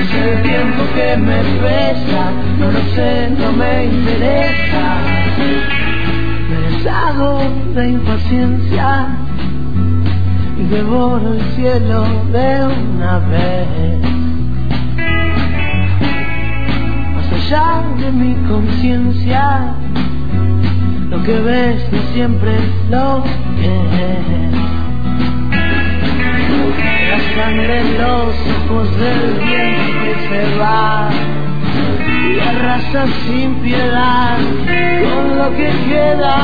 Es el tiempo que me pesa, no lo sé, no me interesa. Me deshago de impaciencia y devoro el cielo de una vez. Más allá de mi conciencia, lo que ves no siempre es lo que es. La sangre en los ojos del viento que se va y arrasa sin piedad con lo que queda.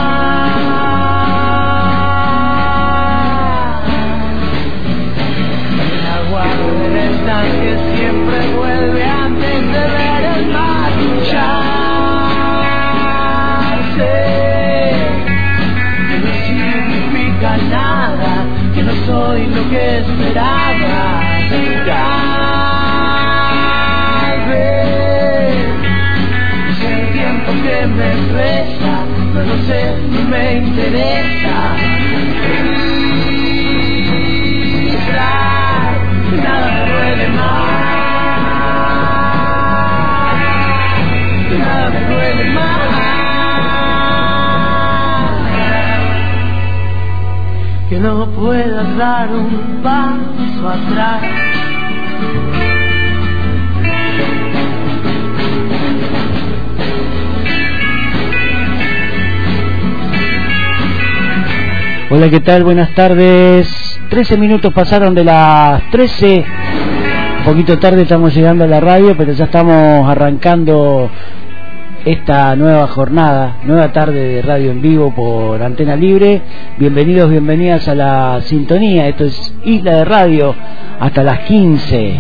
El agua del estanque siempre vuelve dar un paso atrás. Hola, ¿qué tal? Buenas tardes. 13 minutos pasaron de las 13. Un poquito tarde estamos llegando a la radio, pero ya estamos arrancando esta nueva jornada, nueva tarde de radio en vivo por Antena Libre. Bienvenidos, bienvenidas a la sintonía. Esto es Isla de Radio hasta las 15.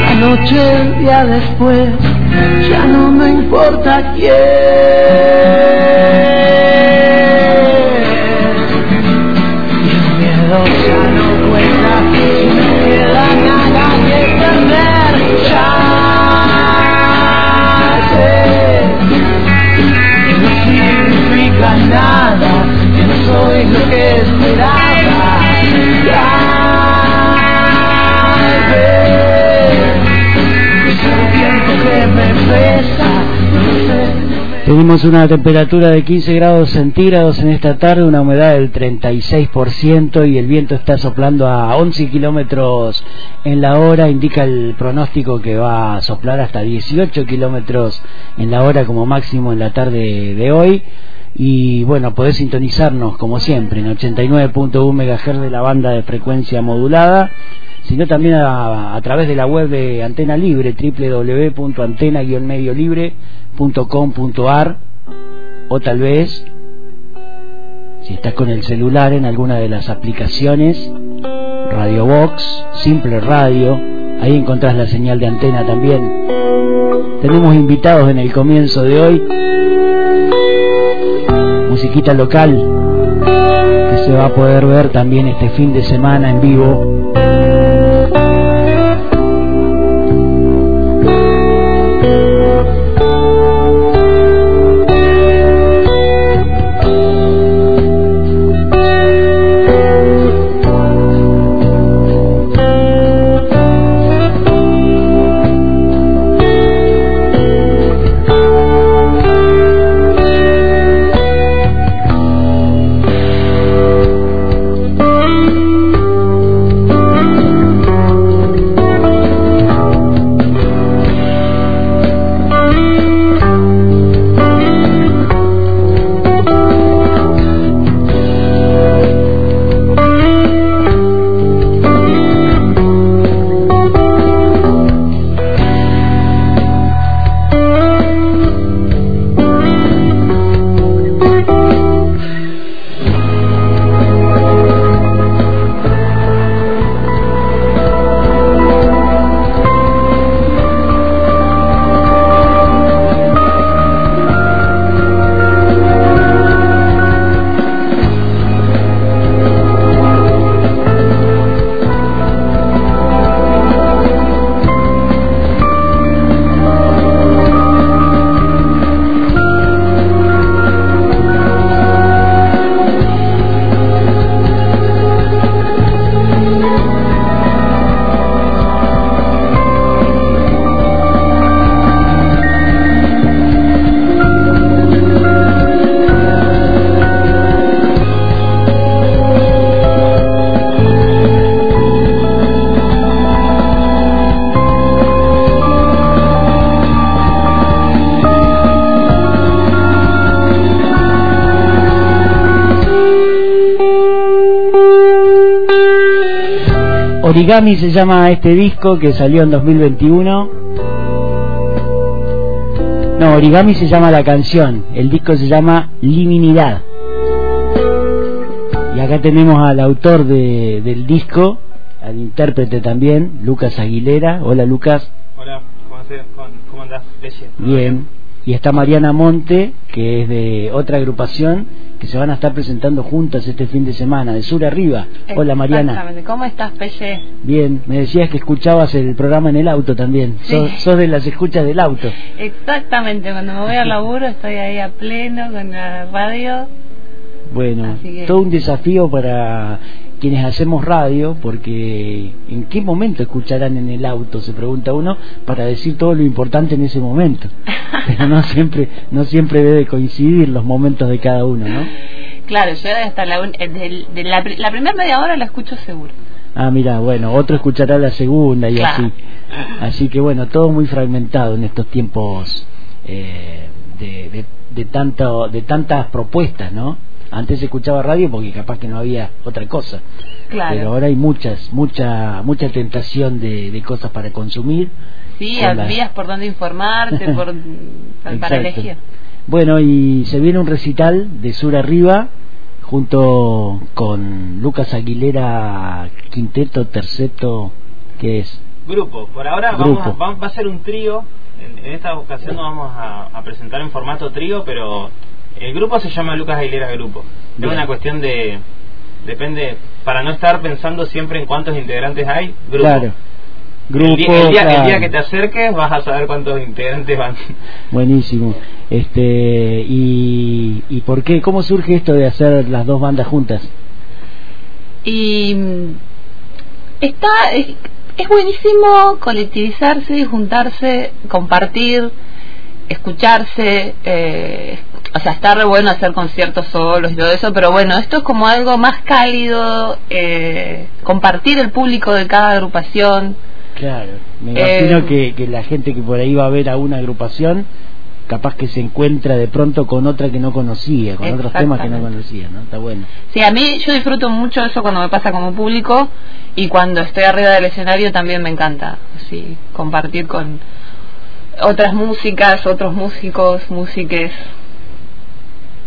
La noche, día después, ya no me importa quién. Tenemos una temperatura de 15 grados centígrados en esta tarde, una humedad del 36% y el viento está soplando a 11 kilómetros en la hora. Indica el pronóstico que va a soplar hasta 18 kilómetros en la hora como máximo en la tarde de hoy. Y bueno, podés sintonizarnos como siempre en 89.1 MHz de la banda de frecuencia modulada, sino también a, través de la web de Antena Libre, www.antena-libre.com.ar o tal vez, si estás con el celular en alguna de las aplicaciones, Radio Box, Simple Radio, ahí encontrás la señal de antena también. Tenemos invitados en el comienzo de hoy, musiquita local que se va a poder ver también este fin de semana en vivo. Origami se llama este disco que salió en 2021. No, Origami se llama la canción. El disco se llama Liminidad. Y acá tenemos al autor de, del disco, al intérprete también, Lucas Aguilera. Hola Lucas. Hola, ¿cómo, andás? Bien. Y está Mariana Monte, que es de otra agrupación, que se van a estar presentando juntas este fin de semana, de sur arriba. Hola Mariana. ¿Cómo estás, Pelle? Bien, me decías que escuchabas el programa en el auto también. Sos, de las escuchas del auto. Exactamente, cuando me voy al laburo estoy ahí a pleno con la radio. Bueno, todo un desafío para quienes hacemos radio, porque ¿en qué momento escucharán en el auto? Se pregunta uno, para decir todo lo importante en ese momento. Pero no siempre, no siempre debe coincidir los momentos de cada uno, ¿no? Claro, yo hasta la, de, la, primera media hora la escucho seguro. Ah, mira, bueno, otro escuchará la segunda y así. Así que bueno, todo muy fragmentado en estos tiempos eh, de, de, de, tanto, de tantas propuestas, ¿no? Antes se escuchaba radio porque capaz que no había otra cosa. Pero ahora hay muchas, mucha, mucha tentación de, de cosas para consumir. Sí, vías por donde informarte, por, para elegir. Bueno, y se viene un recital de sur arriba junto con Lucas Aguilera, quinteto, terceto, ¿qué es? Grupo, por ahora Vamos, va a ser un trío. En, esta ocasión nos vamos a, a presentar en formato trío, pero el grupo se llama Lucas Aguilera Grupo. Es una cuestión de. Depende. Para no estar pensando siempre en cuántos integrantes hay, grupo. Claro. Grupo, el, día, que te acerques vas a saber cuántos integrantes van. Buenísimo. Este y, y por qué cómo surge esto de hacer las dos bandas juntas? Y está es, es buenísimo colectivizarse, juntarse, compartir, escucharse, eh, o sea, está re bueno hacer conciertos solos y todo eso, pero bueno, esto es como algo más cálido, eh, compartir el público de cada agrupación. Claro, me imagino eh, que, que la gente que por ahí va a ver a una agrupación, capaz que se encuentra de pronto con otra que no conocía, con otros temas que no conocía, ¿no? Está bueno. Sí, a mí yo disfruto mucho eso cuando me pasa como público y cuando estoy arriba del escenario también me encanta, sí, compartir con otras músicas, otros músicos, músiques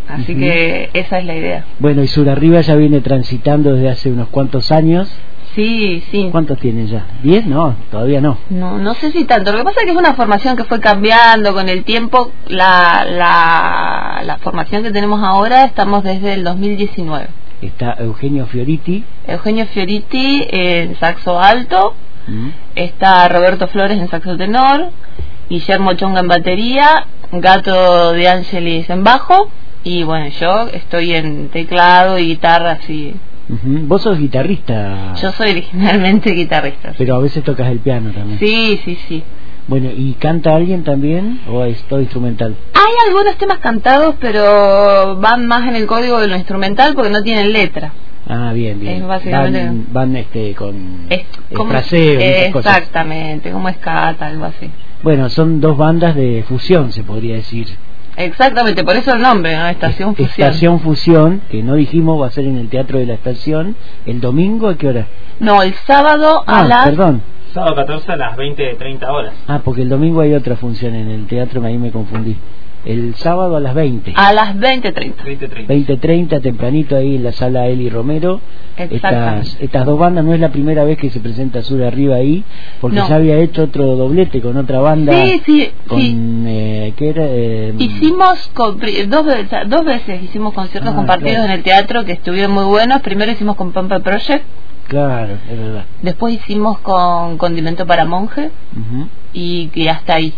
Así que esa es la idea. Bueno, y Sur Arriba ya viene transitando desde hace unos cuantos años. Sí, sí. ¿Cuántos tienen ya? ¿Diez? No, todavía no. No, no sé si tanto. Lo que pasa es que es una formación que fue cambiando con el tiempo. La, la, la formación que tenemos ahora estamos desde el 2019. Está Eugenio Fioriti. Eugenio Fioriti en saxo alto. Está Roberto Flores en saxo tenor. Guillermo Chonga en batería. Gato de Ángeles en bajo y bueno, yo estoy en teclado y guitarra así. Vos sos guitarrista. Yo soy originalmente guitarrista. Pero a veces tocas el piano también. Sí, sí, sí. Bueno, ¿y canta alguien también o es todo instrumental? Hay algunos temas cantados, pero van más en el código de lo instrumental porque no tienen letra. Ah, bien, bien. Van, este, con es, como, Exactamente, como escata, algo así. Bueno, son dos bandas de fusión, se podría decir. Exactamente, por eso el nombre, Estación Fusión. Estación Fusión, que no dijimos va a ser en el Teatro de la Estación, el domingo a qué hora? No, el sábado a ah, las... perdón. Sábado 14 a las 20, 30 horas. Ah, porque el domingo hay otra función en el teatro, ahí me confundí el sábado a las 20. A las 20.30. 20.30. 20.30, tempranito ahí en la sala Eli Romero. Estas, estas dos bandas no es la primera vez que se presenta Sur Arriba ahí, porque ya había hecho otro doblete con otra banda. Sí, sí, con, Eh, ¿qué era? Eh, hicimos dos, veces, dos veces hicimos conciertos ah, compartidos en el teatro que estuvieron muy buenos. Primero hicimos con Pampa Project. Claro, es verdad. Después hicimos con Condimento para Monje y que hasta ahí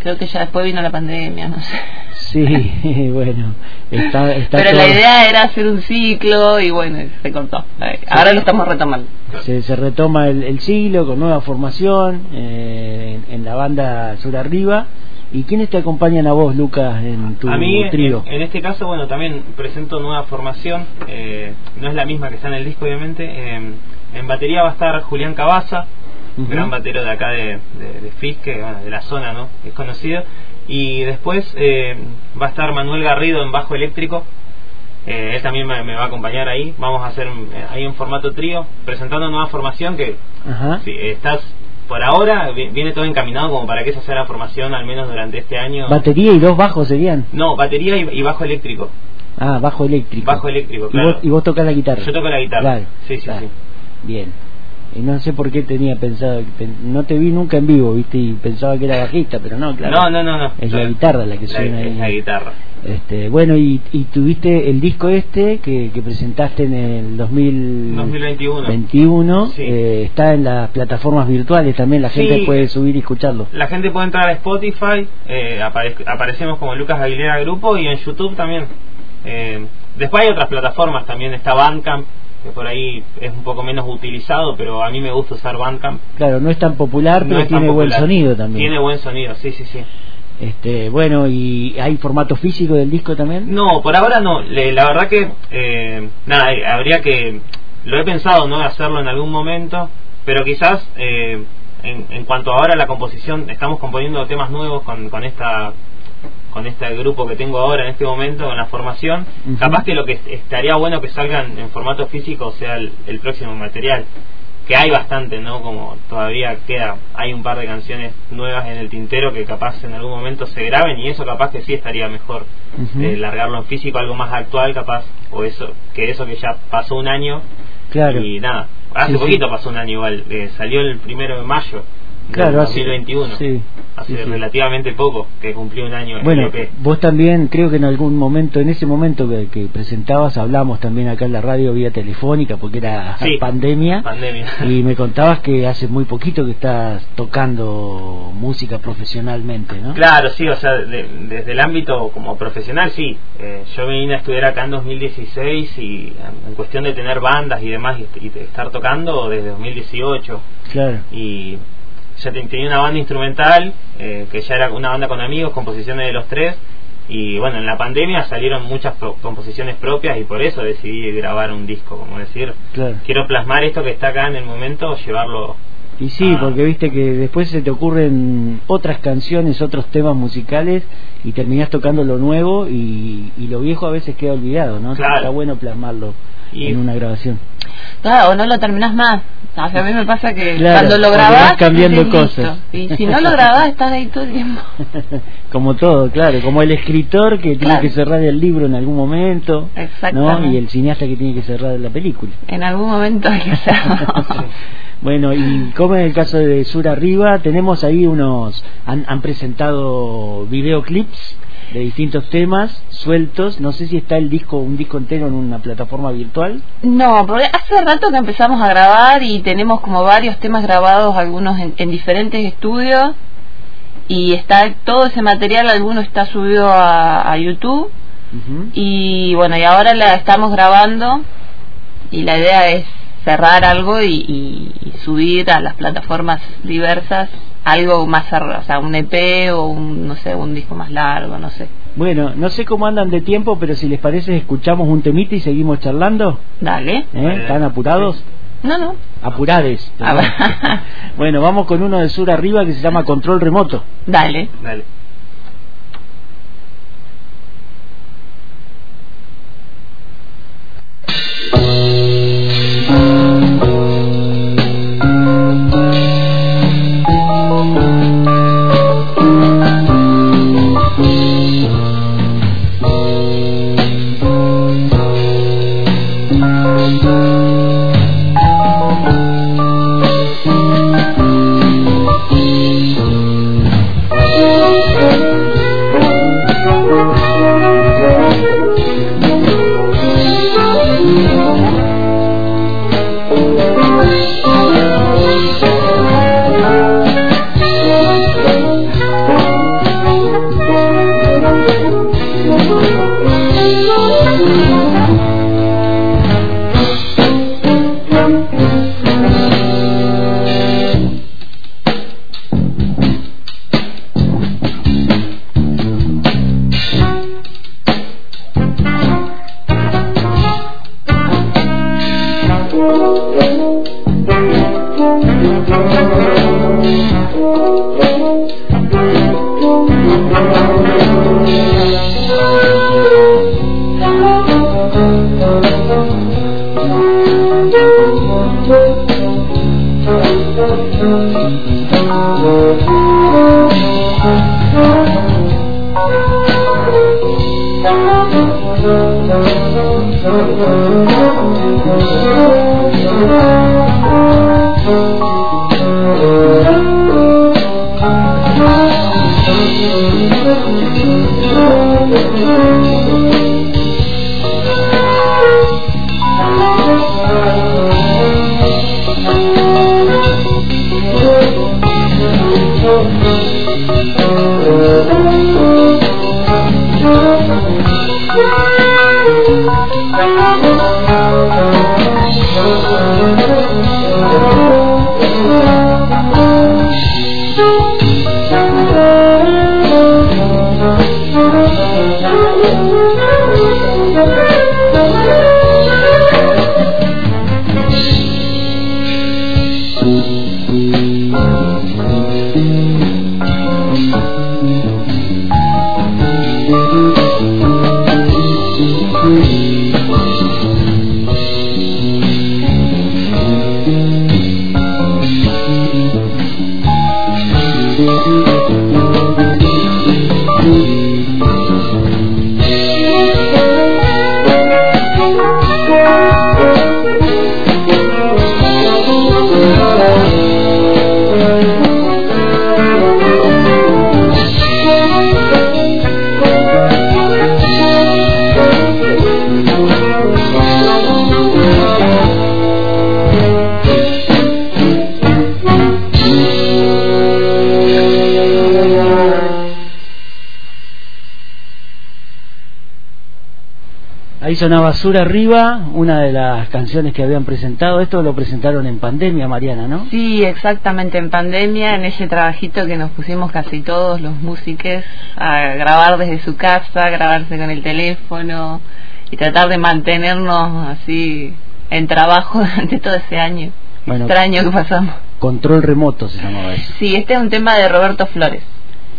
creo que ya después vino la pandemia, no sé. Sí, bueno, está, está Pero la idea era hacer un ciclo y bueno, se cortó. Ahora lo estamos retomando. Se, se retoma el, el, ciclo con nueva formación eh, en, la banda Sur Arriba. ¿Y quiénes te acompañan a vos, Lucas, en tu a mí, trío? En, este caso, bueno, también presento nueva formación. Eh, no es la misma que está en el disco, obviamente. Eh, en batería va a estar Julián Cabaza, gran batero de acá de, de, de Fisque, de la zona, ¿no? Es conocido. Y después eh, va a estar Manuel Garrido en bajo eléctrico, Eh, él también me, va a acompañar ahí. Vamos a hacer eh, ahí en formato trío, presentando nueva formación que Si, estás por ahora viene todo encaminado como para que esa sea la formación al menos durante este año. ¿Batería y dos bajos serían? No, batería y, bajo eléctrico. Ah, bajo eléctrico. Bajo eléctrico, claro. ¿Y vos, tocas la guitarra? Yo toco la guitarra. Claro. Sí, sí, sí. Bien. Y no sé por qué tenía pensado, no te vi nunca en vivo, viste, y pensaba que era bajista, pero no, claro. No, no, no, no. Es la guitarra la que suena ahí. Es la guitarra. Este, bueno, y, y tuviste el disco este que, que presentaste en el 2021. 21, eh, está en las plataformas virtuales también, la gente puede subir y escucharlo. La gente puede entrar a Spotify, eh, aparecemos como Lucas Aguilera Grupo y en YouTube también. Eh, después hay otras plataformas también, está Bandcamp, que por ahí es un poco menos utilizado, pero a mí me gusta usar Bandcamp. Claro, no es tan popular, pero tiene buen sonido también. Tiene buen sonido, sí, sí, sí. Este, bueno, ¿y hay formato físico del disco también? No, por ahora no. la verdad que, eh, nada, eh, habría que, lo he pensado, ¿no? Hacerlo en algún momento, pero quizás, eh, en, en cuanto ahora a la composición, estamos componiendo temas nuevos con, con esta con este grupo que tengo ahora en este momento, con la formación, capaz que lo que estaría bueno que salgan en formato físico sea el, próximo material, que hay bastante, ¿no? Como todavía queda, hay un par de canciones nuevas en el tintero que capaz en algún momento se graben y eso capaz que sí estaría mejor, eh, largarlo en físico, algo más actual capaz, o eso, que eso que ya pasó un año. Claro. Y nada, hace poquito pasó un año igual, eh, salió el primero de mayo claro, 2021. Sí, hace relativamente poco que cumplió un año. Bueno, vos también, creo que en algún momento, en ese momento que, presentabas, hablamos también acá en la radio vía telefónica, porque era pandemia, pandemia. Y me contabas que hace muy poquito que estás tocando música profesionalmente, ¿no? Claro, sí, o sea, desde el ámbito como profesional, sí. Eh, yo vine a estudiar acá en 2016 y en cuestión de tener bandas y demás y, y estar tocando desde 2018. Claro. Y ya tenía una banda instrumental, eh, que ya era una banda con amigos, composiciones de los tres, y bueno, en la pandemia salieron muchas composiciones propias y por eso decidí grabar un disco, como decir, quiero plasmar esto que está acá en el momento, llevarlo y sí, porque viste que después se te ocurren otras canciones, otros temas musicales y terminás tocando lo nuevo y, lo viejo a veces queda olvidado, ¿no? Claro. Está bueno plasmarlo en una grabación. Claro, o no lo terminás más. a mí me pasa que cuando lo grabás... cambiando cosas. Y si no lo grabás, estás ahí todo el tiempo. como todo, claro. Como el escritor que tiene que cerrar el libro en algún momento. ¿no? Y el cineasta que tiene que cerrar la película. En algún momento hay que hacerlo. Bueno, y como en el caso de Sur Arriba, tenemos ahí unos, han, han presentado videoclips de distintos temas sueltos. No sé si está el disco, un disco entero en una plataforma virtual. No, porque hace rato que empezamos a grabar y tenemos como varios temas grabados, algunos en, diferentes estudios. Y está todo ese material, alguno está subido a, YouTube. Y bueno, y ahora la estamos grabando. Y la idea es cerrar algo y, subir a las plataformas diversas algo más o sea un EP o un no sé un disco más largo no sé. Bueno no sé cómo andan de tiempo pero si les parece escuchamos un temita y seguimos charlando. Dale. ¿Eh? están apurados no no. Apurades bueno vamos con uno de sur arriba que se llama control remoto. Dale. Dale una Basura Arriba, una de las canciones que habían presentado. Esto lo presentaron en pandemia, Mariana, ¿no? Sí, exactamente, en pandemia, en ese trabajito que nos pusimos casi todos los músicos a grabar desde su casa, grabarse con el teléfono y tratar de mantenernos así en trabajo durante todo ese año extraño que pasamos. Control remoto se llamaba eso. Sí, este es un tema de Roberto Flores,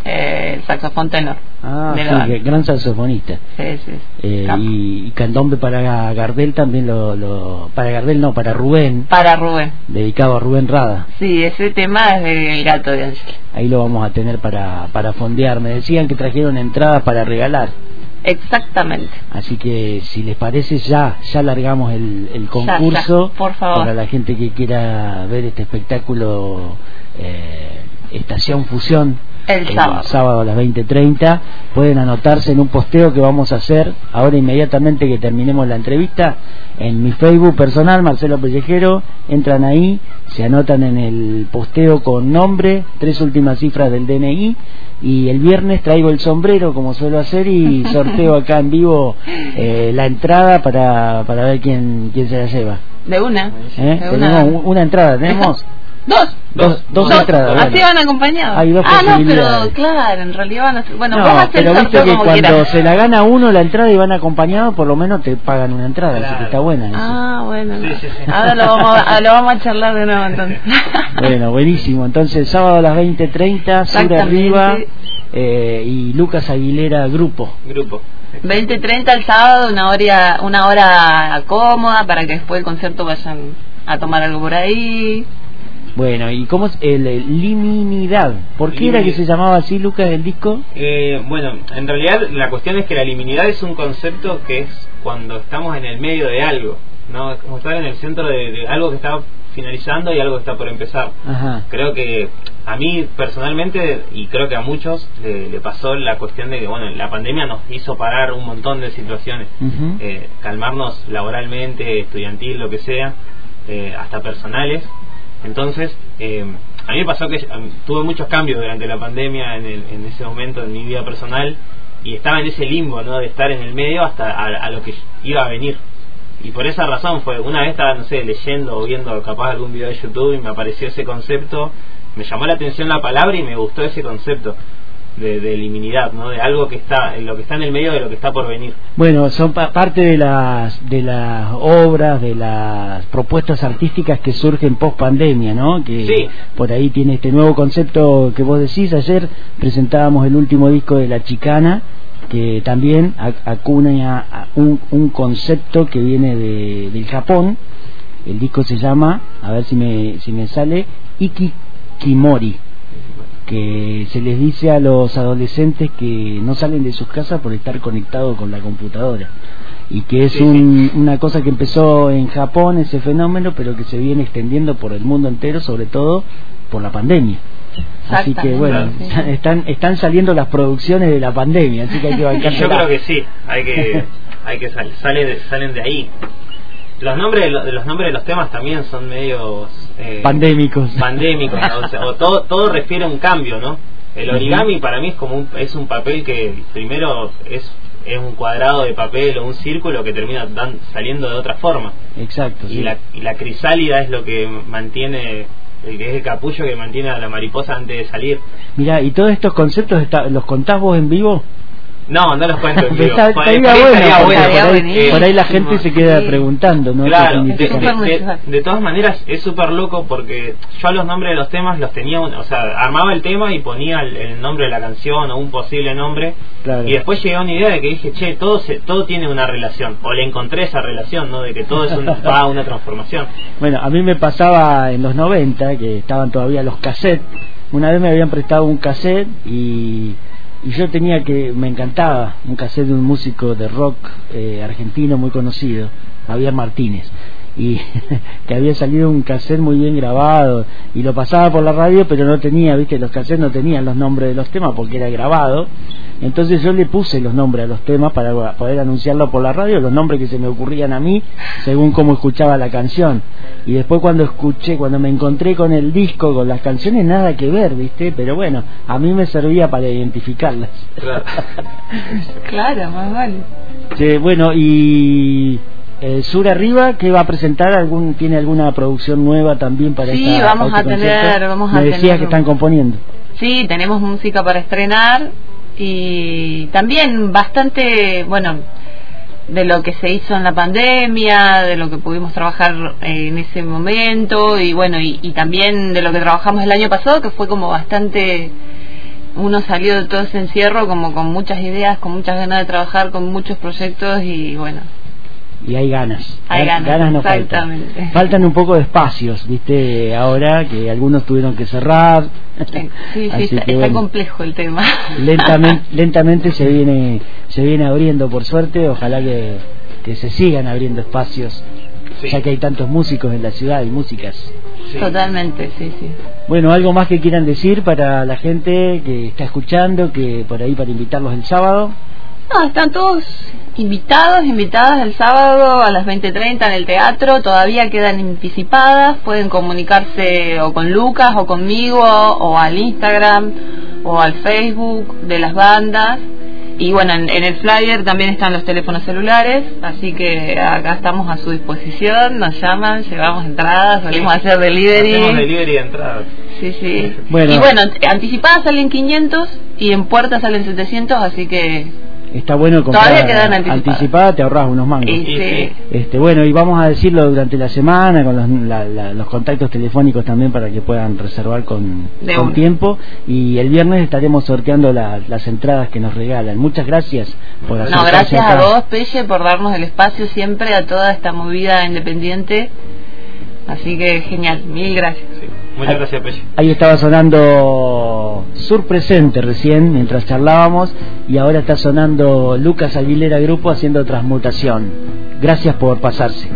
eh, el saxofón tenor. Ah, sí, gran saxofonista. Sí, sí. Eh, y, candombe para Gardel también lo, Para Gardel no, para Rubén. Para Rubén. Dedicado a Rubén Rada. Sí, ese tema es del gato de Ángel. Ahí lo vamos a tener para, para fondear. Me decían que trajeron entradas para regalar. Exactamente. Así que si les parece ya ya largamos el, el concurso por favor. para la gente que quiera ver este espectáculo eh, Estación Fusión el sábado. a las 20.30. Pueden anotarse en un posteo que vamos a hacer ahora inmediatamente que terminemos la entrevista en mi Facebook personal, Marcelo Pellejero. Entran ahí, se anotan en el posteo con nombre, tres últimas cifras del DNI. Y el viernes traigo el sombrero como suelo hacer y sorteo acá en vivo eh, la entrada para, para ver quién, quién se la lleva. De una. ¿Eh? una. una entrada, tenemos. Dos. Dos, dos, entradas. Así van acompañados. Hay dos ah, no, pero claro, en realidad van a ser. Bueno, no, vamos a hacer pero viste que cuando se la gana uno la entrada y van acompañados, por lo menos te pagan una entrada, así que está buena. Eso. Ah, bueno. Sí, sí, sí. Ahora lo vamos, a, lo vamos a charlar de nuevo entonces. bueno, buenísimo. Entonces, sábado a las 20.30, Sur Arriba eh, y Lucas Aguilera Grupo. Grupo. 20.30 el sábado, una hora, una hora cómoda para que después del concierto vayan a tomar algo por ahí. Bueno, ¿y cómo es el, liminidad? ¿Por qué era que se llamaba así, Lucas, el disco? Eh, bueno, en realidad la cuestión es que la liminidad es un concepto que es cuando estamos en el medio de algo, ¿no? Es como estar en el centro de, algo que está finalizando y algo que está por empezar. Creo que a mí personalmente, y creo que a muchos, le, pasó la cuestión de que, bueno, la pandemia nos hizo parar un montón de situaciones, eh, calmarnos laboralmente, estudiantil, lo que sea, eh, hasta personales entonces, eh, a mí me pasó que tuve muchos cambios durante la pandemia en, en, ese momento en mi vida personal y estaba en ese limbo, ¿no? De estar en el medio hasta a, lo que iba a venir. Y por esa razón fue, una vez estaba, no sé, leyendo o viendo capaz algún video de YouTube y me apareció ese concepto, me llamó la atención la palabra y me gustó ese concepto de, de liminidad, ¿no? De algo que está, en lo que está en el medio de lo que está por venir. Bueno, son parte de las de las obras, de las propuestas artísticas que surgen post pandemia, ¿no? Que por ahí tiene este nuevo concepto que vos decís. Ayer presentábamos el último disco de La Chicana que también acuna un, un concepto que viene de, del Japón. El disco se llama, a ver si me, si me sale, Iki Hikimori que se les dice a los adolescentes que no salen de sus casas por estar conectados con la computadora. Y que es una cosa que empezó en Japón ese fenómeno pero que se viene extendiendo por el mundo entero sobre todo por la pandemia. Así que bueno están están saliendo las producciones de la pandemia así que hay que bancarse yo creo que sí hay que hay que sale, salen de ahí. Los nombres de los, nombres de los temas también son medios eh, pandémicos. pandémicos o, todo todo refiere a un cambio no el origami para mí es como un, es un papel que primero es es un cuadrado de papel o un círculo que termina dan, saliendo de otra forma. Exacto y la y la crisálida es lo que mantiene el que es el capullo que mantiene a la mariposa antes de salir. Mira y todos estos conceptos los contás vos en vivo no, no los cuento en vivo. por, ahí, la gente se queda preguntando, ¿no? Claro, de, todas maneras es súper loco porque yo a los nombres de los temas los tenía, o sea, armaba el tema y ponía el, nombre de la canción o un posible nombre y después llegué a una idea de que dije, che, todo se, todo tiene una relación, o le encontré esa relación, ¿no? De que todo es va a una transformación. Bueno, a mí me pasaba en los 90, que estaban todavía los cassettes, una vez me habían prestado un cassette y y yo tenía que, me encantaba un cassette de un músico de rock eh, argentino muy conocido, Javier Martínez, y que había salido un cassette muy bien grabado y lo pasaba por la radio, pero no tenía, viste, los cassettes no tenían los nombres de los temas porque era grabado entonces yo le puse los nombres a los temas para poder anunciarlo por la radio, los nombres que se me ocurrían a mí según cómo escuchaba la canción. Y después cuando escuché, cuando me encontré con el disco, con las canciones, nada que ver, ¿viste? Pero bueno, a mí me servía para identificarlas. Claro, más vale. Sí, bueno, y eh, Sur Arriba, que va a presentar? algún ¿Tiene alguna producción nueva también para Sí, vamos a tener, vamos a Me decías que están componiendo. Sí, tenemos música para estrenar y también bastante, bueno, de lo que se hizo en la pandemia, de lo que pudimos trabajar en ese momento y bueno, y, también de lo que trabajamos el año pasado, que fue como bastante, uno salió de todo ese encierro como con muchas ideas, con muchas ganas de trabajar, con muchos proyectos y bueno, y hay ganas. Hay ganas, no faltan. Faltan un poco de espacios, ¿viste? Ahora que algunos tuvieron que cerrar. Sí, sí, está, complejo el tema. Lentamente, lentamente se viene se viene abriendo, por suerte. Ojalá que, que se sigan abriendo espacios, ya que hay tantos músicos en la ciudad y músicas. Totalmente, sí, sí. Bueno, algo más que quieran decir para la gente que está escuchando, que por ahí para invitarlos el sábado. No, están todos invitados, invitadas el sábado a las 20.30 en el teatro, todavía quedan anticipadas, pueden comunicarse o con Lucas o conmigo o al Instagram o al Facebook de las bandas. Y bueno, en, el flyer también están los teléfonos celulares, así que acá estamos a su disposición, nos llaman, llevamos entradas, solemos hacer delivery. Hacemos delivery de entradas. Sí, sí. Y bueno, anticipadas salen 500 y en puertas salen 700, así que está bueno comprar anticipada, te ahorras unos mangos. Este, bueno, y vamos a decirlo durante la semana con los, los contactos telefónicos también para que puedan reservar con, con tiempo. Y el viernes estaremos sorteando las entradas que nos regalan. Muchas gracias por No, gracias a vos, Pelle, por darnos el espacio siempre a toda esta movida independiente. Así que genial, mil gracias. Muchas gracias, Pelle. Ahí estaba sonando Sur Presente recién, mientras charlábamos, y ahora está sonando Lucas Aguilera Grupo haciendo transmutación. Gracias por pasarse.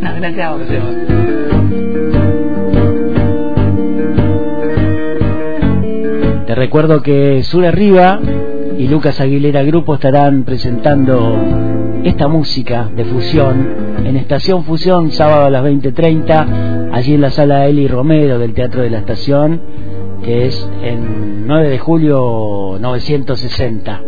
gracias a vos. Te recuerdo que Sur Arriba y Lucas Aguilera Grupo estarán presentando esta música de fusión en Estación Fusión, sábado a las 20.30, allí en la sala Eli Romero del Teatro de la Estación, que es en 9 de julio 960.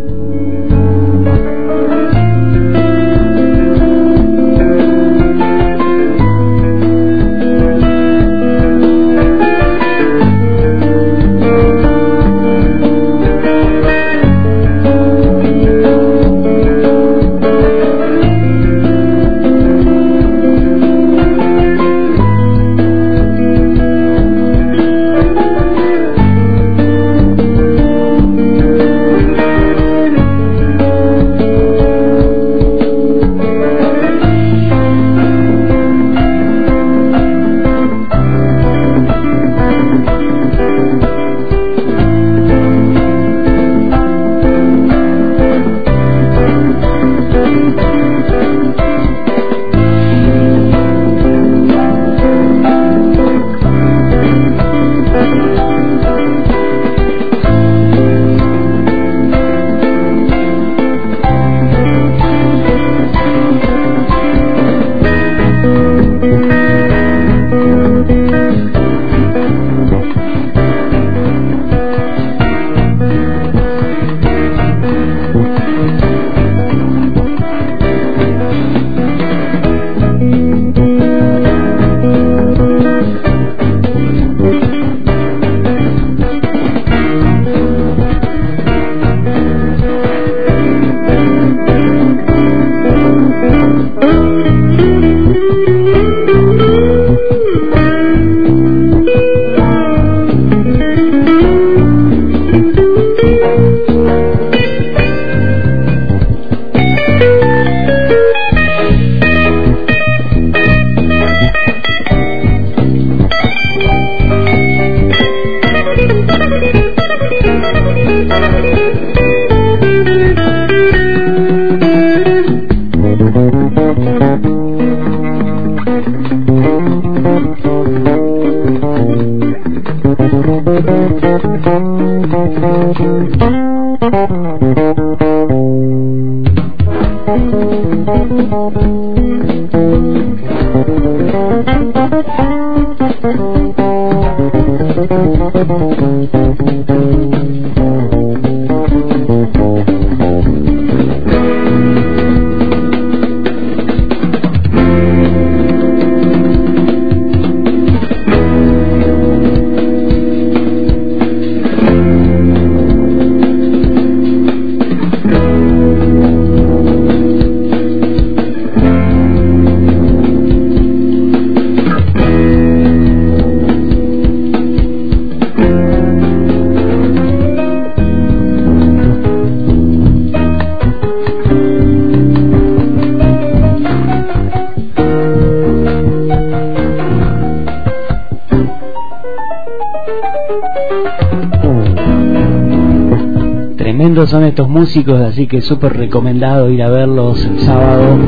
Son estos músicos, así que súper recomendado ir a verlos el sábado.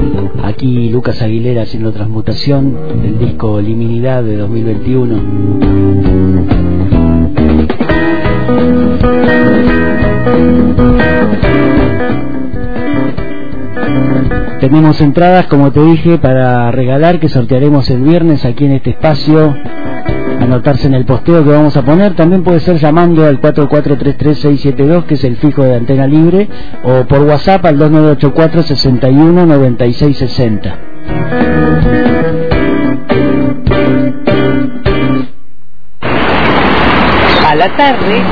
Aquí Lucas Aguilera haciendo transmutación del disco Liminidad de 2021. Tenemos entradas, como te dije, para regalar que sortearemos el viernes aquí en este espacio anotarse en el posteo que vamos a poner. También puede ser llamando al 4433672, que es el fijo de antena libre, o por WhatsApp al 2984 61 A la tarde,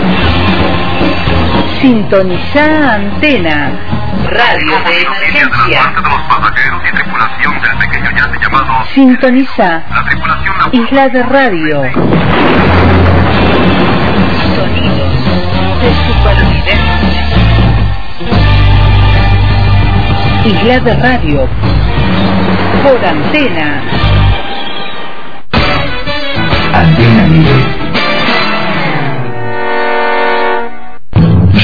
sintoniza antena. Radio de emergencia. Sintoniza. Isla de Radio. Sonidos de supervivencia. Isla de Radio. Por antena. Antena Libre.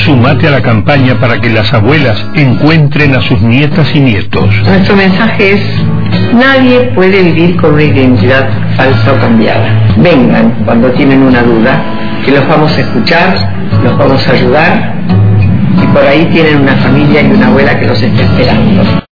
Sumate a la campaña para que las abuelas encuentren a sus nietas y nietos. Nuestro mensaje es, nadie puede vivir con una identidad falsa o cambiada. Vengan cuando tienen una duda, que los vamos a escuchar, los vamos a ayudar y por ahí tienen una familia y una abuela que los está esperando.